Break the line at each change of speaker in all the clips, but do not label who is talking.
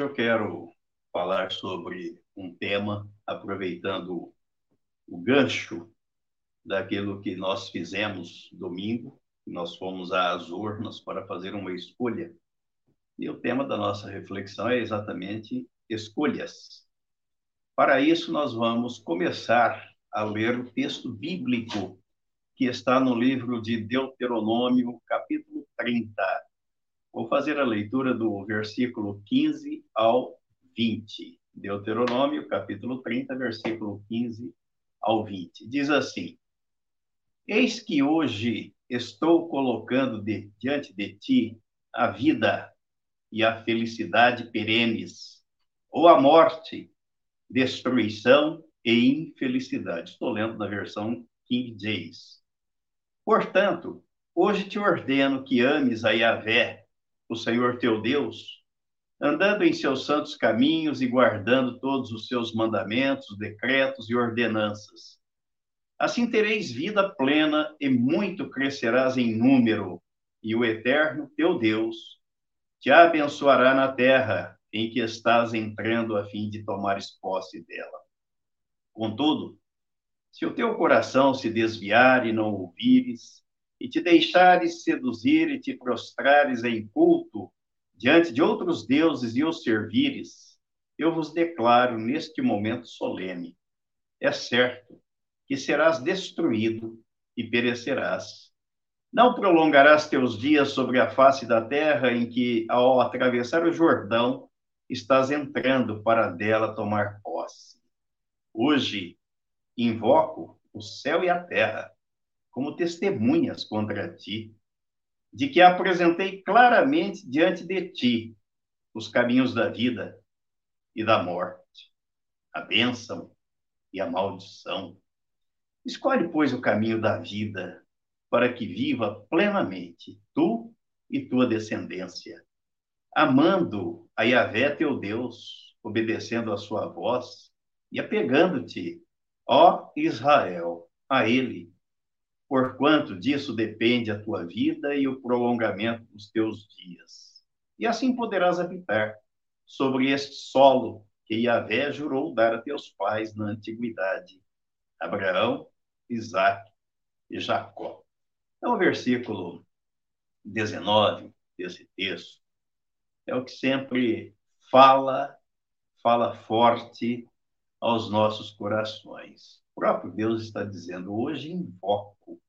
Hoje eu quero falar sobre um tema, aproveitando o gancho daquilo que nós fizemos domingo. Nós fomos às urnas para fazer uma escolha. E o tema da nossa reflexão é exatamente escolhas. Para isso, nós vamos começar a ler o texto bíblico que está no livro de Deuteronômio, capítulo 30 Vou fazer a leitura do versículo 15 ao 20. Deuteronômio, capítulo 30, versículo 15 ao 20. Diz assim: Eis que hoje estou colocando de, diante de ti a vida e a felicidade perenes, ou a morte, destruição e infelicidade. Estou lendo na versão King James. Portanto, hoje te ordeno que ames a Yahvé, o Senhor teu Deus, andando em seus santos caminhos e guardando todos os seus mandamentos, decretos e ordenanças. Assim tereis vida plena e muito crescerás em número, e o Eterno teu Deus te abençoará na terra em que estás entrando a fim de tomares posse dela. Contudo, se o teu coração se desviar e não ouvires, e te deixares seduzir e te prostrares em culto diante de outros deuses e os servires, eu vos declaro neste momento solene: é certo que serás destruído e perecerás. Não prolongarás teus dias sobre a face da terra em que, ao atravessar o Jordão, estás entrando para dela tomar posse. Hoje invoco o céu e a terra como testemunhas contra ti, de que apresentei claramente diante de ti os caminhos da vida e da morte, a bênção e a maldição. Escolhe, pois, o caminho da vida, para que viva plenamente tu e tua descendência, amando a Yahvé teu Deus, obedecendo a sua voz e apegando-te, ó Israel, a ele porquanto disso depende a tua vida e o prolongamento dos teus dias. E assim poderás habitar sobre este solo que Yahvé jurou dar a teus pais na antiguidade, Abraão, Isaac e Jacó. Então, o versículo 19 desse texto é o que sempre fala, fala forte aos nossos corações. O próprio Deus está dizendo: hoje invoco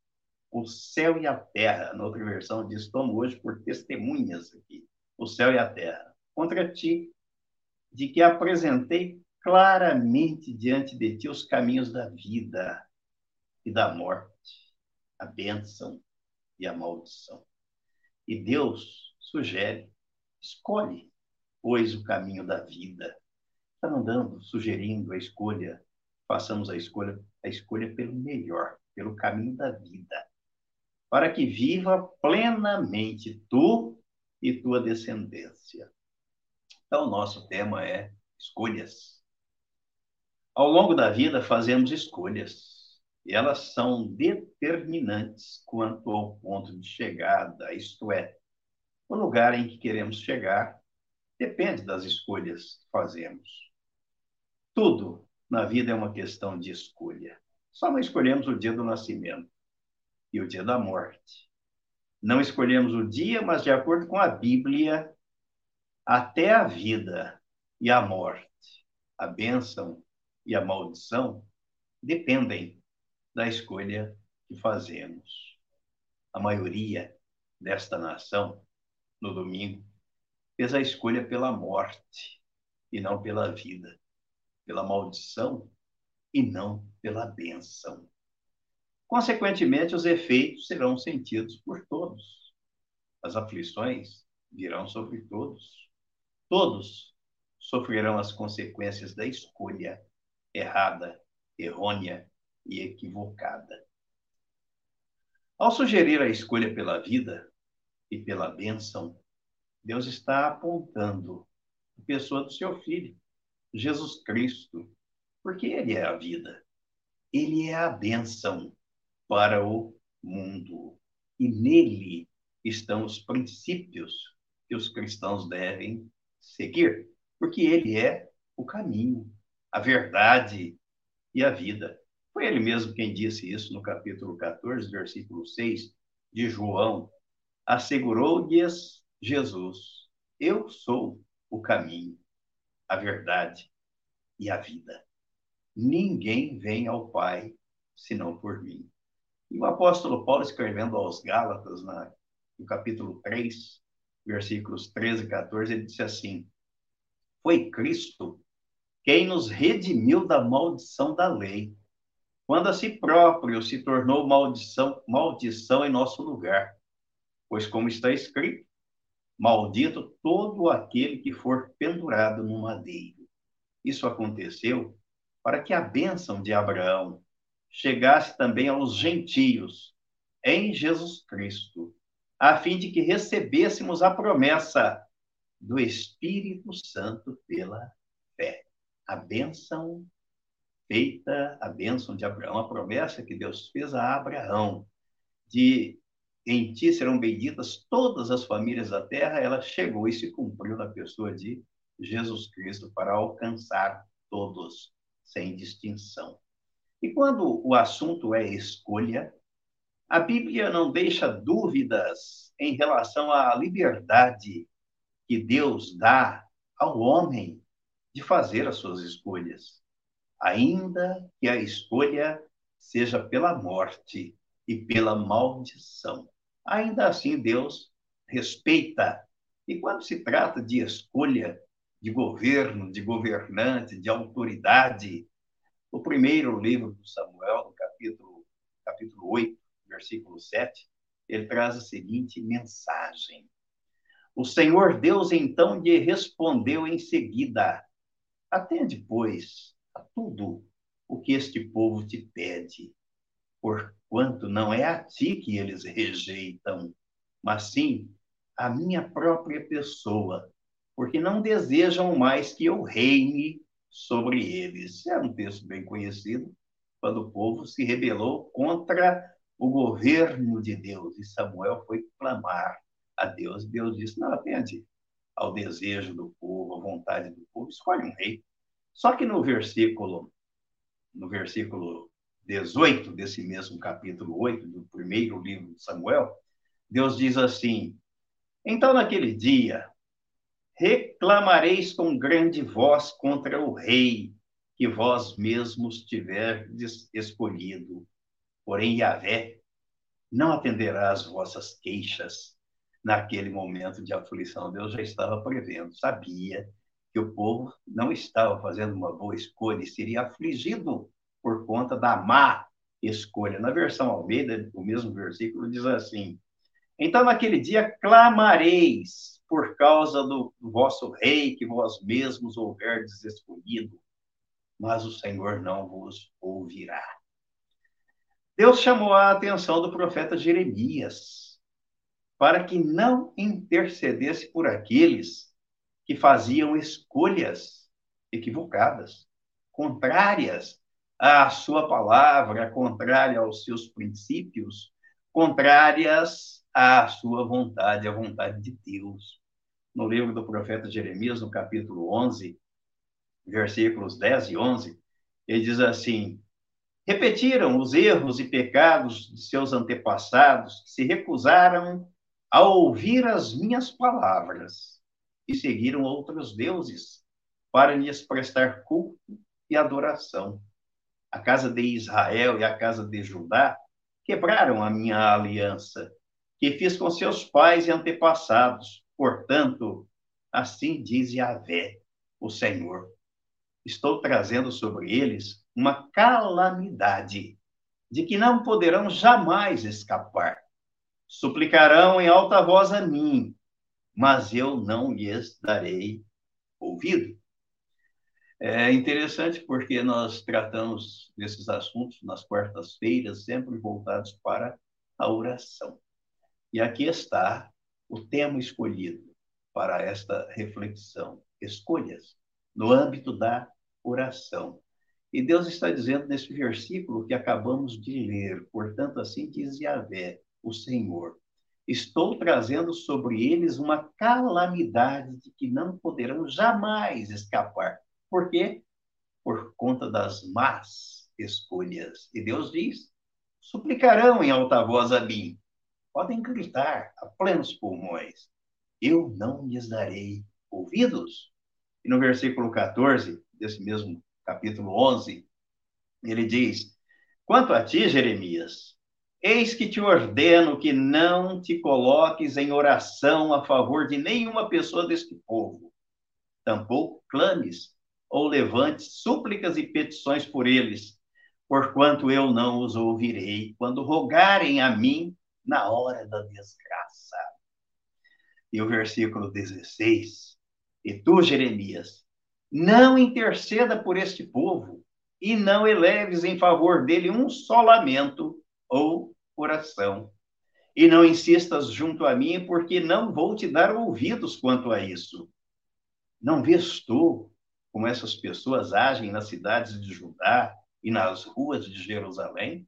o céu e a terra. Na outra versão diz: tomo hoje por testemunhas aqui, o céu e a terra, contra ti, de que apresentei claramente diante de ti os caminhos da vida e da morte, a bênção e a maldição. E Deus sugere: escolhe, pois, o caminho da vida. Está mandando, sugerindo a escolha façamos a escolha, a escolha pelo melhor, pelo caminho da vida, para que viva plenamente tu e tua descendência. Então, nosso tema é escolhas. Ao longo da vida, fazemos escolhas, e elas são determinantes quanto ao ponto de chegada, isto é, o lugar em que queremos chegar depende das escolhas que fazemos. Tudo na vida é uma questão de escolha. Só não escolhemos o dia do nascimento e o dia da morte. Não escolhemos o dia, mas de acordo com a Bíblia, até a vida e a morte, a bênção e a maldição dependem da escolha que fazemos. A maioria desta nação, no domingo, fez a escolha pela morte e não pela vida pela maldição e não pela bênção. Consequentemente, os efeitos serão sentidos por todos. As aflições virão sobre todos. Todos sofrerão as consequências da escolha errada, errônea e equivocada. Ao sugerir a escolha pela vida e pela bênção, Deus está apontando a pessoa do seu filho, Jesus Cristo, porque Ele é a vida, Ele é a bênção para o mundo. E nele estão os princípios que os cristãos devem seguir. porque ele é o caminho, a verdade e a vida. Foi ele mesmo quem disse isso no capítulo 14, versículo 6 de João. Assegurou-lhes Jesus: Eu sou o caminho, a verdade e a vida. Ninguém vem ao Pai senão por mim. E o apóstolo Paulo, escrevendo aos Gálatas, na, no capítulo 3, versículos 13 e 14, ele disse assim: Foi Cristo quem nos redimiu da maldição da lei, quando a si próprio se tornou maldição, maldição em nosso lugar. Pois, como está escrito, maldito todo aquele que for pendurado no madeiro. Isso aconteceu para que a bênção de Abraão chegasse também aos gentios em Jesus Cristo, a fim de que recebêssemos a promessa do Espírito Santo pela fé. A bênção feita, a bênção de Abraão, a promessa que Deus fez a Abraão de em ti serão benditas todas as famílias da terra, ela chegou e se cumpriu na pessoa de Jesus Cristo para alcançar todos, sem distinção. E quando o assunto é escolha, a Bíblia não deixa dúvidas em relação à liberdade que Deus dá ao homem de fazer as suas escolhas, ainda que a escolha seja pela morte e pela maldição. Ainda assim, Deus respeita. E quando se trata de escolha de governo, de governante, de autoridade, o primeiro livro de Samuel, no capítulo, capítulo 8, versículo 7, ele traz a seguinte mensagem. O Senhor Deus então lhe respondeu em seguida: Atende, pois, a tudo o que este povo te pede, porquanto não é a ti que eles rejeitam, mas sim a minha própria pessoa, porque não desejam mais que eu reine sobre eles. É um texto bem conhecido, quando o povo se rebelou contra o governo de Deus, e Samuel foi clamar a Deus. Deus disse: Não, atende ao desejo do povo, à vontade do povo, escolhe um rei. Só que no versículo, no versículo 18 desse mesmo capítulo 8 do primeiro livro de Samuel, Deus diz assim: Então naquele dia reclamareis com grande voz contra o rei que vós mesmos tiverdes escolhido. Porém, Yahvé não atenderá às vossas queixas naquele momento de aflição. Deus já estava prevendo, sabia que o povo não estava fazendo uma boa escolha e seria afligido por conta da má escolha. Na versão Almeida, o mesmo versículo diz assim: Então naquele dia clamareis por causa do, vosso rei que vós mesmos houverdes escolhido, mas o Senhor não vos ouvirá. Deus chamou a atenção do profeta Jeremias para que não intercedesse por aqueles que faziam escolhas equivocadas, contrárias à sua palavra, contrárias aos seus princípios, contrárias à sua vontade, à vontade de Deus. No livro do profeta Jeremias, no capítulo 11, versículos 10 e 11, ele diz assim: Repetiram os erros e pecados de seus antepassados, que se recusaram a ouvir as minhas palavras e seguiram outros deuses para lhes prestar culto e adoração. A casa de Israel e a casa de Judá quebraram a minha aliança, que fiz com seus pais e antepassados. Portanto, assim diz Yahvé, o Senhor. Estou trazendo sobre eles uma calamidade, de que não poderão jamais escapar. Suplicarão em alta voz a mim, mas eu não lhes darei ouvido. É interessante porque nós tratamos desses assuntos nas quartas-feiras, sempre voltados para a oração. E aqui está o tema escolhido para esta reflexão: escolhas no âmbito da oração. E Deus está dizendo nesse versículo que acabamos de ler, portanto, assim diz Yahvé, o Senhor. estou trazendo sobre eles uma calamidade de que não poderão jamais escapar. Por quê? Por conta das más escolhas. E Deus diz: suplicarão em alta voz a mim, podem gritar a plenos pulmões, eu não lhes darei ouvidos. E no versículo 14 desse mesmo capítulo 11, ele diz: Quanto a ti, Jeremias, Eis que te ordeno que não te coloques em oração a favor de nenhuma pessoa deste povo. Tampouco clames ou levantes súplicas e petições por eles, porquanto eu não os ouvirei quando rogarem a mim na hora da desgraça. E o versículo 16: E tu, Jeremias, não interceda por este povo, e não eleves em favor dele um só lamento ou oração. E não insistas junto a mim, porque não vou te dar ouvidos quanto a isso. Não vês tu como essas pessoas agem nas cidades de Judá e nas ruas de Jerusalém?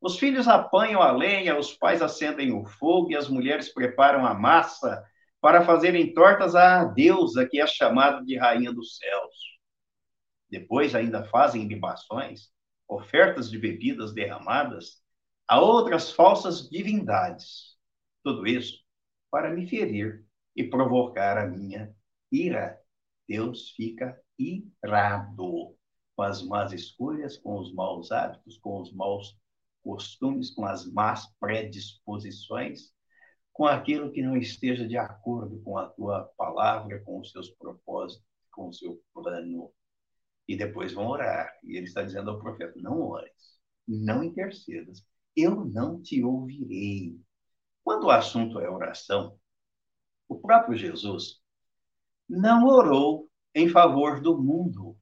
Os filhos apanham a lenha, os pais acendem o fogo e as mulheres preparam a massa para fazerem tortas à deusa que é chamada de Rainha dos Céus. Depois ainda fazem libações, ofertas de bebidas derramadas a outras falsas divindades. Tudo isso para me ferir e provocar a minha ira. Deus fica irado com as más escolhas, com os maus hábitos, com os maus costumes, com as más predisposições, com aquilo que não esteja de acordo com a tua palavra, com os seus propósitos, com o seu plano. E depois vão orar. E ele está dizendo ao profeta: não ores, não intercedas, eu não te ouvirei. Quando o assunto é oração, o próprio Jesus não orou em favor do mundo.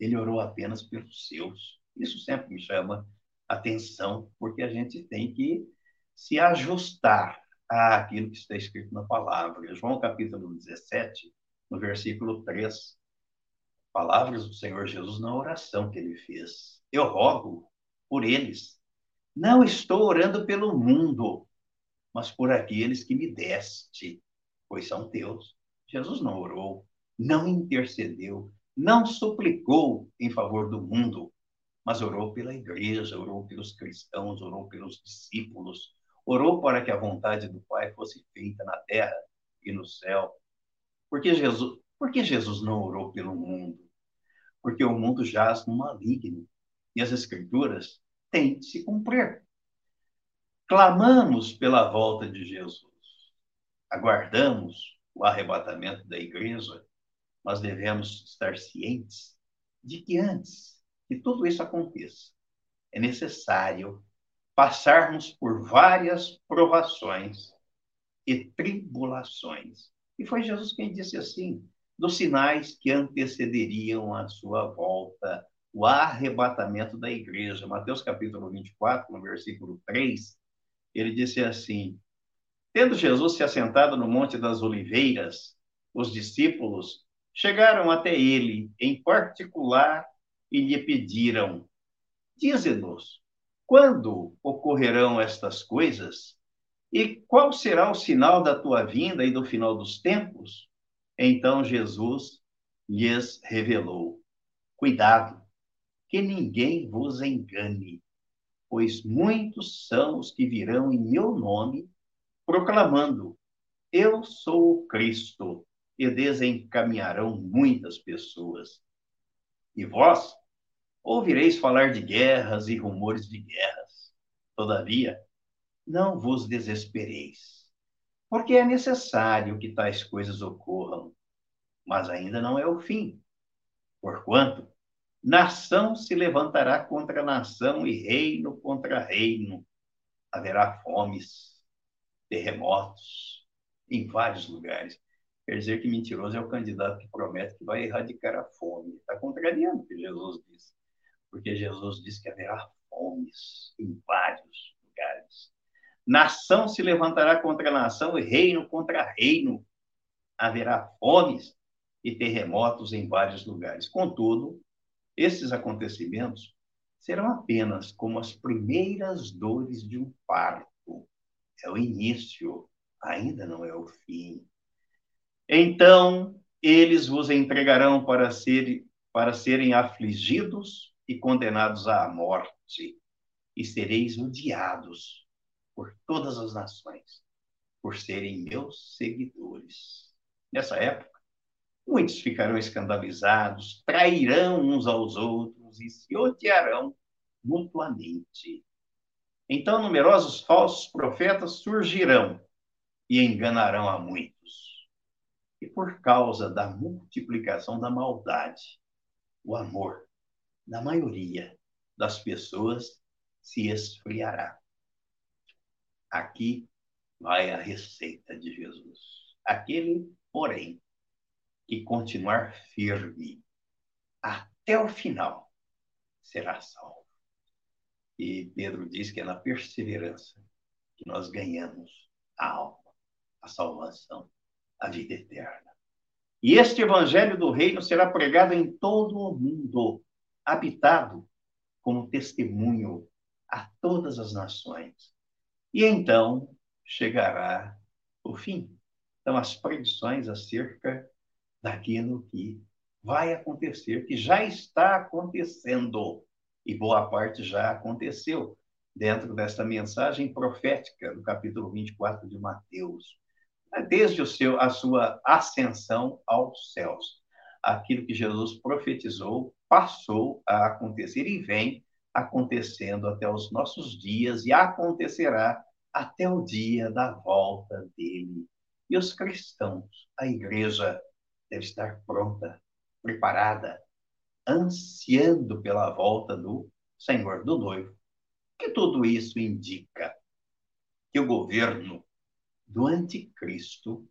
Ele orou apenas pelos seus. Isso sempre me chama atenção, porque a gente tem que se ajustar àquilo que está escrito na palavra. João capítulo 17, no versículo 3, palavras do Senhor Jesus na oração que ele fez. Eu rogo por eles não estou orando pelo mundo, mas por aqueles que me deste, pois são teus. Jesus não orou, não intercedeu, não suplicou em favor do mundo, mas orou pela igreja, orou pelos cristãos, orou pelos discípulos, orou para que a vontade do Pai fosse feita na terra e no céu. Porque Jesus, porque Jesus não orou pelo mundo? Porque o mundo jaz no maligno. E as escrituras tem de se cumprir. Clamamos pela volta de Jesus. Aguardamos o arrebatamento da igreja, mas devemos estar cientes de que antes que tudo isso aconteça, é necessário passarmos por várias provações e tribulações. E foi Jesus quem disse assim: dos sinais que antecederiam a sua volta o arrebatamento da igreja. Mateus capítulo 24, no versículo 3, ele disse assim: Tendo Jesus se assentado no Monte das Oliveiras, os discípulos chegaram até ele em particular e lhe pediram: Dize-nos, quando ocorrerão estas coisas? E qual será o sinal da tua vinda e do final dos tempos? Então Jesus lhes revelou: Cuidado, que ninguém vos engane, pois muitos são os que virão em meu nome, proclamando: Eu sou o Cristo, e desencaminharão muitas pessoas. E vós ouvireis falar de guerras e rumores de guerras. Todavia, não vos desespereis, porque é necessário que tais coisas ocorram, mas ainda não é o fim. Porquanto Nação se levantará contra nação e reino contra reino. Haverá fomes, terremotos em vários lugares. Quer dizer que mentiroso é o candidato que promete que vai erradicar a fome. Está contrariando o que Jesus disse. Porque Jesus disse que haverá fomes em vários lugares. Nação se levantará contra nação e reino contra reino. Haverá fomes e terremotos em vários lugares. Contudo, esses acontecimentos serão apenas como as primeiras dores de um parto. é o início, ainda não é o fim. Então eles vos entregarão para, ser, para serem afligidos e condenados à morte, e sereis odiados por todas as nações, por serem meus seguidores. Nessa época, muitos ficarão escandalizados, trairão uns aos outros e se odiarão mutuamente. Então, numerosos falsos profetas surgirão e enganarão a muitos. E por causa da multiplicação da maldade, o amor da maioria das pessoas se esfriará. Aqui vai a receita de Jesus. Aquele, porém, que continuar firme até o final será salvo. E Pedro diz que é na perseverança que nós ganhamos a alma, a salvação, a vida eterna. E este evangelho do reino será pregado em todo o mundo, habitado como testemunho a todas as nações. E então chegará o fim. Então, as predições acerca daquilo que vai acontecer, que já está acontecendo, e boa parte já aconteceu dentro desta mensagem profética do capítulo 24 de Mateus, desde o seu, a sua ascensão aos céus. Aquilo que Jesus profetizou passou a acontecer e vem acontecendo até os nossos dias e acontecerá até o dia da volta dele. E os cristãos, a igreja, deve estar pronta, preparada, ansiando pela volta do Senhor do noivo. Que tudo isso indica que o governo do anticristo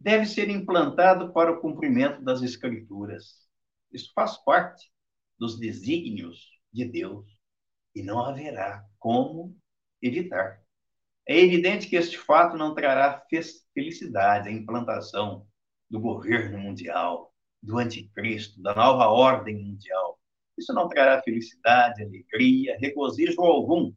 deve ser implantado para o cumprimento das escrituras. Isso faz parte dos desígnios de Deus e não haverá como evitar. É evidente que este fato não trará felicidade, a implantação do governo mundial, do anticristo, da nova ordem mundial. Isso não trará felicidade, alegria, regozijo algum,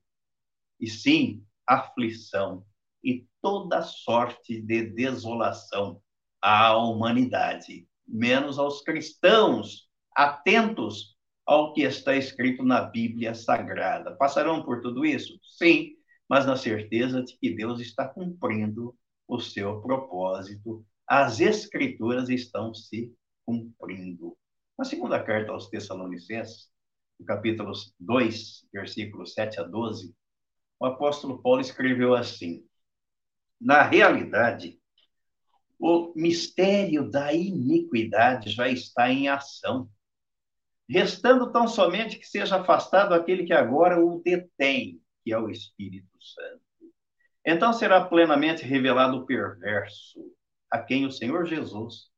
e sim aflição e toda sorte de desolação à humanidade, menos aos cristãos atentos ao que está escrito na Bíblia Sagrada. Passarão por tudo isso? Sim, mas na certeza de que Deus está cumprindo o seu propósito as escrituras estão se cumprindo. Na segunda carta aos Tessalonicenses, no capítulo 2, versículos 7 a 12, o apóstolo Paulo escreveu assim: Na realidade, o mistério da iniquidade já está em ação, restando tão somente que seja afastado aquele que agora o detém, que é o Espírito Santo. Então será plenamente revelado o perverso a quem o Senhor Jesus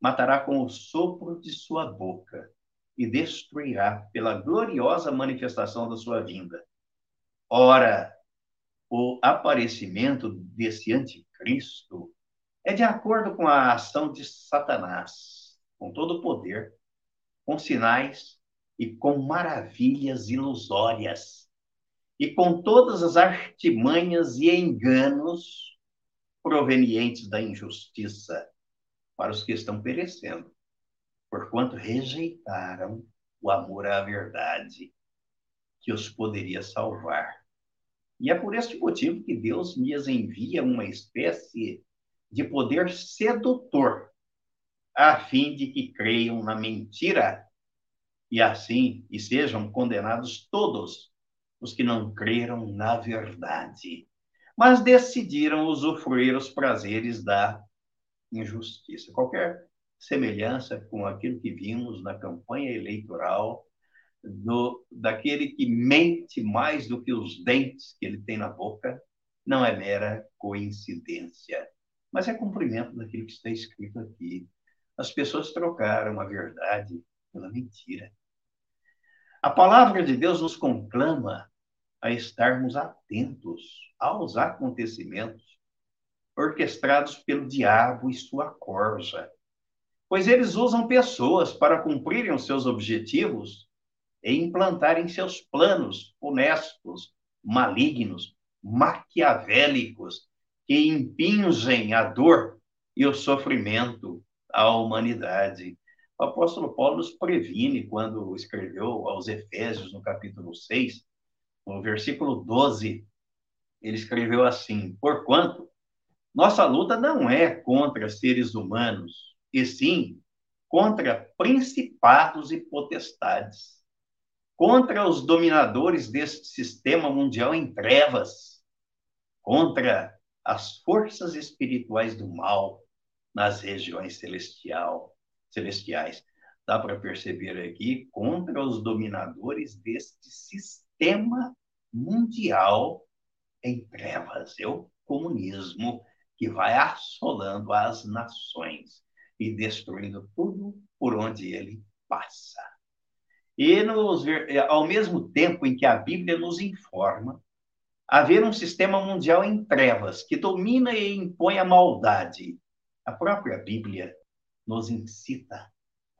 matará com o sopro de sua boca e destruirá pela gloriosa manifestação da sua vinda. Ora, o aparecimento desse anticristo é de acordo com a ação de Satanás, com todo o poder, com sinais e com maravilhas ilusórias, e com todas as artimanhas e enganos provenientes da injustiça para os que estão perecendo, porquanto rejeitaram o amor à verdade que os poderia salvar. E é por este motivo que Deus me envia uma espécie de poder sedutor, a fim de que creiam na mentira e assim e sejam condenados todos os que não creram na verdade mas decidiram usufruir os prazeres da injustiça. Qualquer semelhança com aquilo que vimos na campanha eleitoral do, daquele que mente mais do que os dentes que ele tem na boca não é mera coincidência, mas é cumprimento daquilo que está escrito aqui. As pessoas trocaram a verdade pela mentira. A palavra de Deus nos conclama a estarmos atentos aos acontecimentos orquestrados pelo diabo e sua corja, pois eles usam pessoas para cumprirem os seus objetivos e implantarem seus planos honestos, malignos, maquiavélicos que impingem a dor e o sofrimento à humanidade. O apóstolo Paulo nos previne quando escreveu aos Efésios, no capítulo 6, no versículo 12, ele escreveu assim: Porquanto nossa luta não é contra seres humanos, e sim contra principados e potestades, contra os dominadores deste sistema mundial em trevas, contra as forças espirituais do mal nas regiões celestial, celestiais. Dá para perceber aqui contra os dominadores deste sistema mundial em trevas, é o comunismo que vai assolando as nações e destruindo tudo por onde ele passa. E nos, ao mesmo tempo em que a Bíblia nos informa haver um sistema mundial em trevas que domina e impõe a maldade, a própria Bíblia nos incita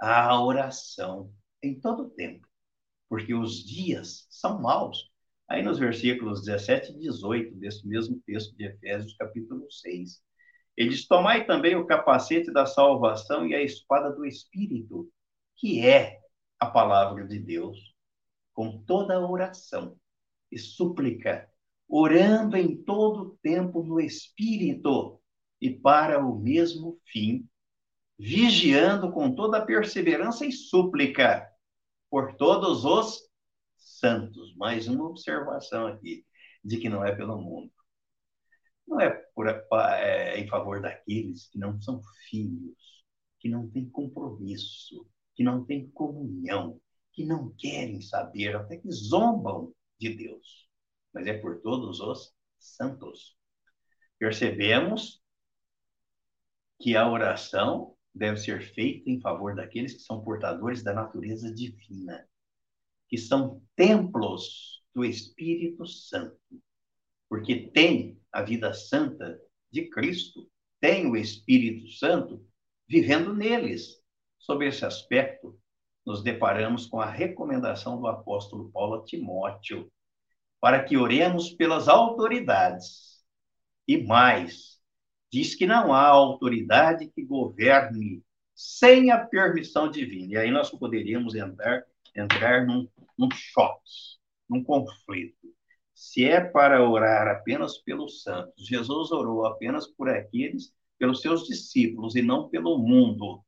à oração em todo o tempo, porque os dias são maus. Aí nos versículos 17 e 18 desse mesmo texto de Efésios, capítulo 6, ele diz: Tomai também o capacete da salvação e a espada do Espírito, que é a palavra de Deus, com toda oração e súplica, orando em todo tempo no Espírito e para o mesmo fim, vigiando com toda perseverança e súplica por todos os santos. Mais uma observação aqui, de que não é pelo mundo não é, por, é em favor daqueles que não são filhos, que não têm compromisso, que não têm comunhão, que não querem saber, até que zombam de Deus. Mas é por todos os santos. Percebemos que a oração deve ser feita em favor daqueles que são portadores da natureza divina, que são templos do Espírito Santo, porque tem a vida santa de Cristo, tem o Espírito Santo vivendo neles. Sob esse aspecto, nos deparamos com a recomendação do apóstolo Paulo a Timóteo, para que oremos pelas autoridades. E mais, diz que não há autoridade que governe sem a permissão divina. E aí nós poderíamos entrar, entrar num, num choque, num conflito. Se é para orar apenas pelos santos, Jesus orou apenas por aqueles, pelos seus discípulos e não pelo mundo.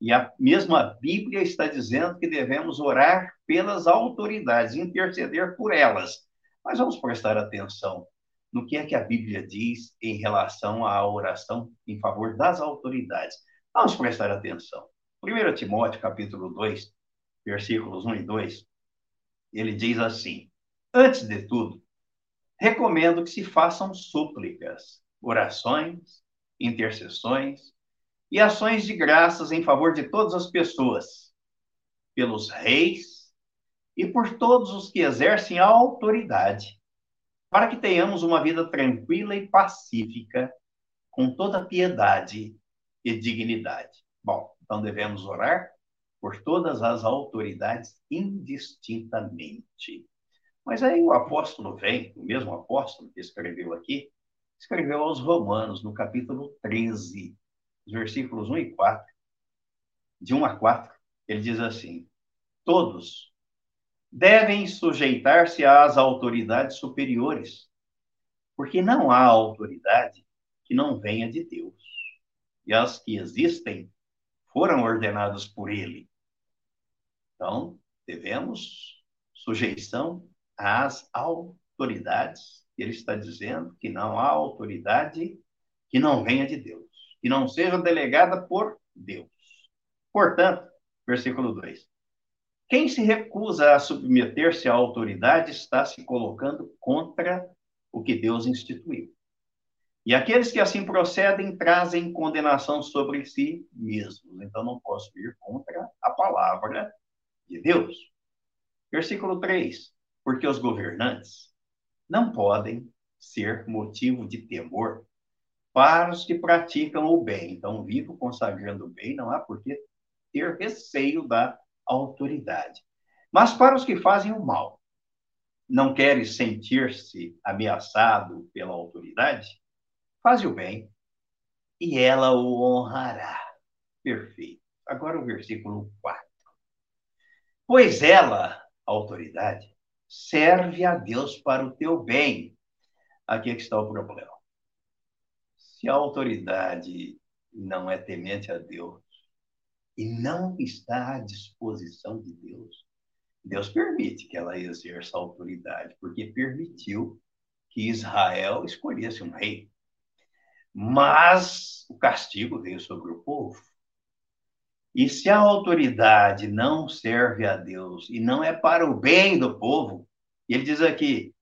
E a mesma Bíblia está dizendo que devemos orar pelas autoridades, interceder por elas. Mas vamos prestar atenção no que é que a Bíblia diz em relação à oração em favor das autoridades. Vamos prestar atenção. 1 Timóteo, capítulo 2, versículos 1 e 2, ele diz assim: Antes de tudo, recomendo que se façam súplicas, orações, intercessões e ações de graças em favor de todas as pessoas, pelos reis e por todos os que exercem a autoridade, para que tenhamos uma vida tranquila e pacífica, com toda piedade e dignidade. Bom, então devemos orar por todas as autoridades indistintamente. Mas aí o apóstolo vem, o mesmo apóstolo que escreveu aqui, escreveu aos Romanos, no capítulo 13, versículos 1 e 4. De 1 a 4, ele diz assim: Todos devem sujeitar-se às autoridades superiores, porque não há autoridade que não venha de Deus. E as que existem foram ordenadas por ele. Então, devemos sujeição às autoridades. Ele está dizendo que não há autoridade que não venha de Deus, que não seja delegada por Deus. Portanto, versículo 2: quem se recusa a submeter-se à autoridade está se colocando contra o que Deus instituiu. E aqueles que assim procedem trazem condenação sobre si mesmos. Então não posso ir contra a palavra de Deus. Versículo 3 porque os governantes não podem ser motivo de temor para os que praticam o bem. Então, vivo consagrando o bem, não há por que ter receio da autoridade. Mas para os que fazem o mal, não queres sentir-se ameaçado pela autoridade, faz o bem e ela o honrará. Perfeito. Agora o versículo 4. Pois ela, a autoridade, serve a Deus para o teu bem. Aqui é que está o problema. Se a autoridade não é temente a Deus e não está à disposição de Deus, Deus permite que ela exerça a autoridade, porque permitiu que Israel escolhesse um rei. Mas o castigo veio sobre o povo. E se a autoridade não serve a Deus e não é para o bem do povo, ele diz aqui: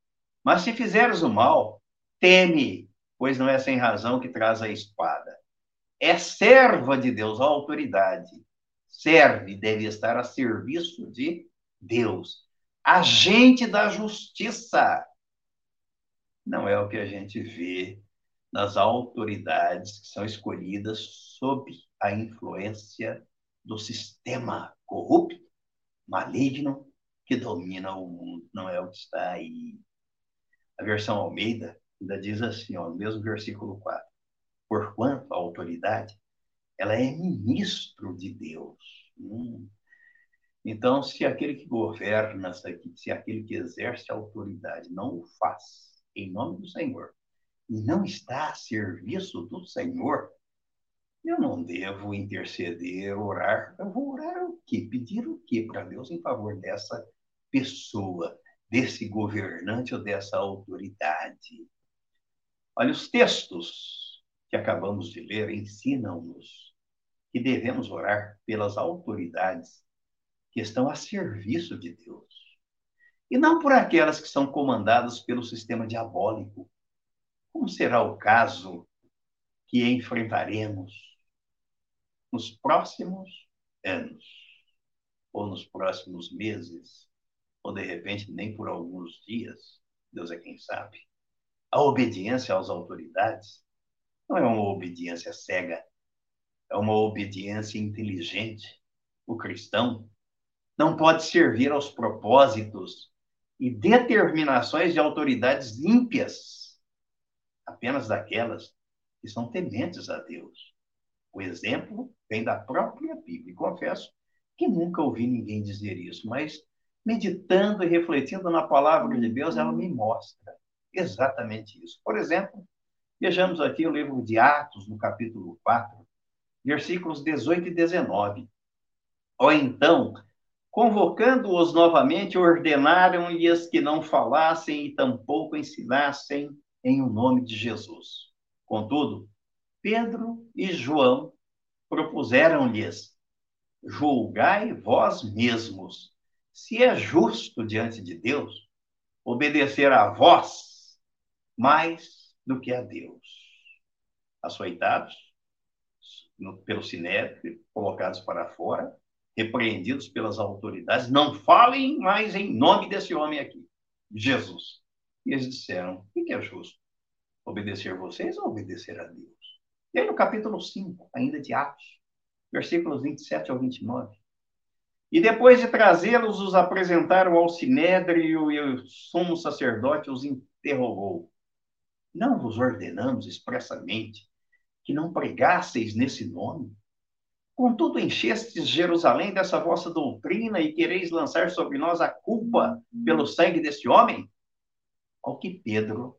Mas se fizeres o mal, teme, pois não é sem razão que traz a espada. É serva de Deus, a autoridade. Serve, deve estar a serviço de Deus, agente da justiça. Não é o que a gente vê nas autoridades que são escolhidas sob a influência do sistema corrupto, maligno, que domina o mundo. Não é o que está aí. A versão Almeida ainda diz assim, ó, no mesmo versículo 4. Porquanto a autoridade, ela é ministro de Deus. Hum. Então, se aquele que governa, se aquele que exerce a autoridade não o faz em nome do Senhor e não está a serviço do Senhor, eu não devo interceder, orar. Eu vou orar o quê? Pedir o quê para Deus em favor dessa pessoa, desse governante ou dessa autoridade? Olha, os textos que acabamos de ler ensinam-nos que devemos orar pelas autoridades que estão a serviço de Deus. E não por aquelas que são comandadas pelo sistema diabólico, como será o caso que enfrentaremos nos próximos anos, ou nos próximos meses, ou de repente nem por alguns dias, Deus é quem sabe. A obediência às autoridades não é uma obediência cega, é uma obediência inteligente. O cristão não pode servir aos propósitos e determinações de autoridades ímpias, apenas daquelas que são tementes a Deus. O exemplo vem da própria Bíblia. Confesso que nunca ouvi ninguém dizer isso, mas meditando e refletindo na palavra de Deus, ela me mostra exatamente isso. Por exemplo, vejamos aqui o livro de Atos, no capítulo 4, versículos 18 e 19. Ou então, Convocando-os novamente, ordenaram-lhes que não falassem e tampouco ensinassem em o nome de Jesus. Contudo, Pedro e João propuseram-lhes: Julgai vós mesmos se é justo diante de Deus obedecer a vós mais do que a Deus. Açoitados pelo sinédrio, colocados para fora, repreendidos pelas autoridades, não falem mais em nome desse homem aqui, Jesus. E eles disseram: o que é justo? Obedecer vocês ou obedecer a Deus? E aí, no capítulo 5, ainda de Atos, versículos 27 ao 29. E depois de trazê-los, os apresentaram ao sinédrio e o sumo sacerdote os interrogou. Não vos ordenamos expressamente que não pregasseis nesse nome? Contudo, enchestes Jerusalém dessa vossa doutrina e quereis lançar sobre nós a culpa pelo sangue deste homem? Ao que Pedro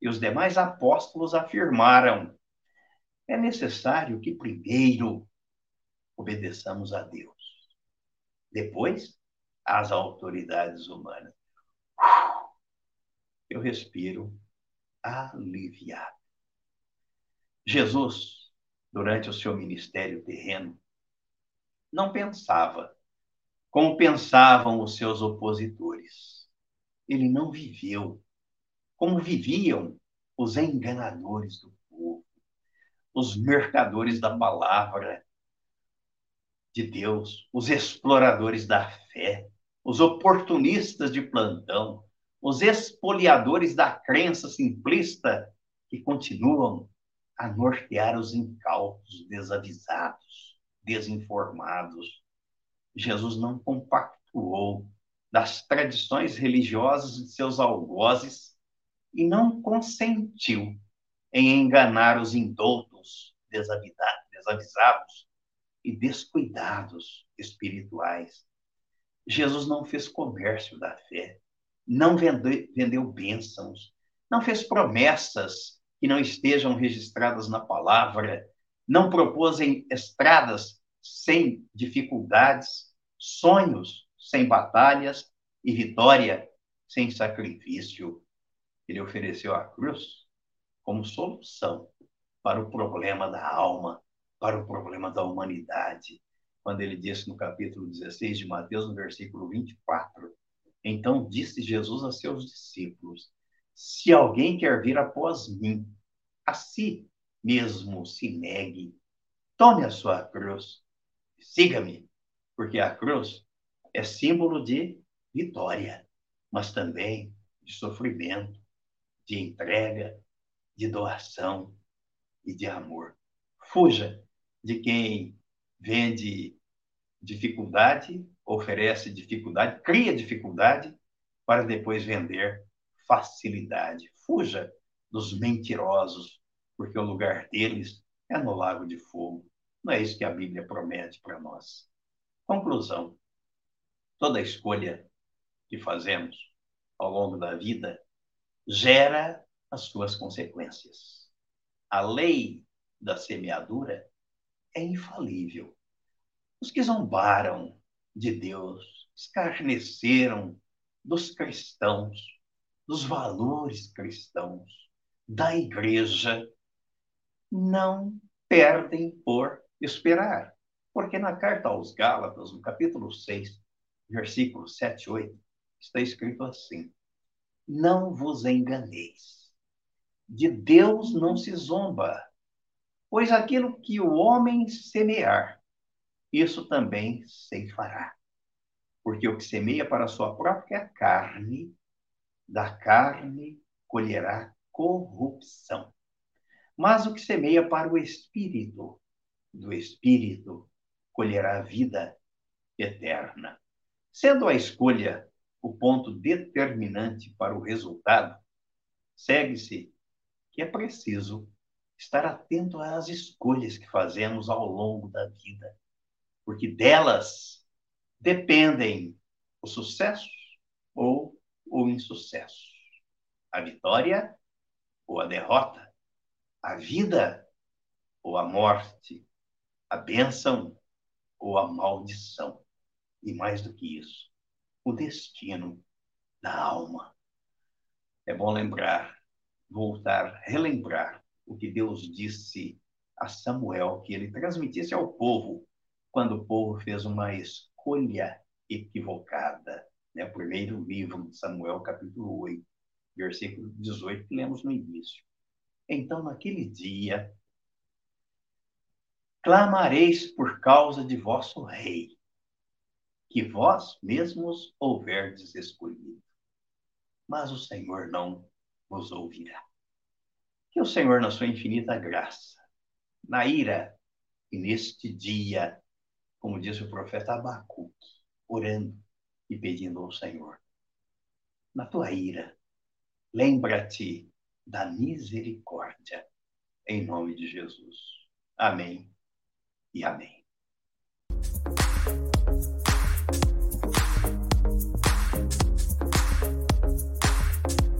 e os demais apóstolos afirmaram: é necessário que primeiro obedeçamos a Deus, depois às autoridades humanas. Eu respiro aliviado. Jesus durante o seu ministério terreno, não pensava como pensavam os seus opositores. Ele não viveu como viviam os enganadores do povo, os mercadores da palavra de Deus, os exploradores da fé, os oportunistas de plantão, os espoliadores da crença simplista que continuam a nortear os incautos, desavisados, desinformados. Jesus não compactuou das tradições religiosas de seus algozes e não consentiu em enganar os indoutos, desavisados e descuidados espirituais. Jesus não fez comércio da fé, não vendeu, vendeu bênçãos, não fez promessas que não estejam registradas na palavra, não propôs em estradas sem dificuldades, sonhos sem batalhas e vitória sem sacrifício. Ele ofereceu a cruz como solução para o problema da alma, para o problema da humanidade. Quando ele disse no capítulo 16 de Mateus, no versículo 24: Então disse Jesus a seus discípulos: Se alguém quer vir após mim, a si mesmo se negue, tome a sua cruz, siga-me, porque a cruz é símbolo de vitória, mas também de sofrimento, de entrega, de doação e de amor. Fuja de quem vende dificuldade, oferece dificuldade, cria dificuldade para depois vender facilidade. Fuja dos mentirosos, porque o lugar deles é no lago de fogo. Não é isso que a Bíblia promete para nós. Conclusão: toda escolha que fazemos ao longo da vida gera as suas consequências. A lei da semeadura é infalível. Os que zombaram de Deus, escarneceram dos cristãos, dos valores cristãos, da igreja, não perdem por esperar. Porque na carta aos Gálatas, no capítulo 6, versículos 7 e 8, está escrito assim: Não vos enganeis, de Deus não se zomba, pois aquilo que o homem semear, isso também ceifará. Porque o que semeia para a sua própria carne, da carne colherá corrupção. Mas o que semeia para o espírito, do espírito colherá vida eterna. Sendo a escolha o ponto determinante para o resultado, segue-se que é preciso estar atento às escolhas que fazemos ao longo da vida, porque delas dependem o sucesso ou o insucesso, a vitória ou a derrota, a vida ou a morte, a bênção ou a maldição e mais do que isso, o destino da alma. É bom lembrar, voltar, relembrar o que Deus disse a Samuel, que ele transmitisse ao povo quando o povo fez uma escolha equivocada. Né? O primeiro livro de Samuel, capítulo 8, versículo 18, que lemos no início. Então, naquele dia, clamareis por causa de vosso rei que vós mesmos houverdes escolhido. Mas o Senhor não vos ouvirá. Que o Senhor, na sua infinita graça, na ira e neste dia, como disse o profeta Abacuque, orando e pedindo ao Senhor, na tua ira, lembra-te da misericórdia, em nome de Jesus. Amém e amém.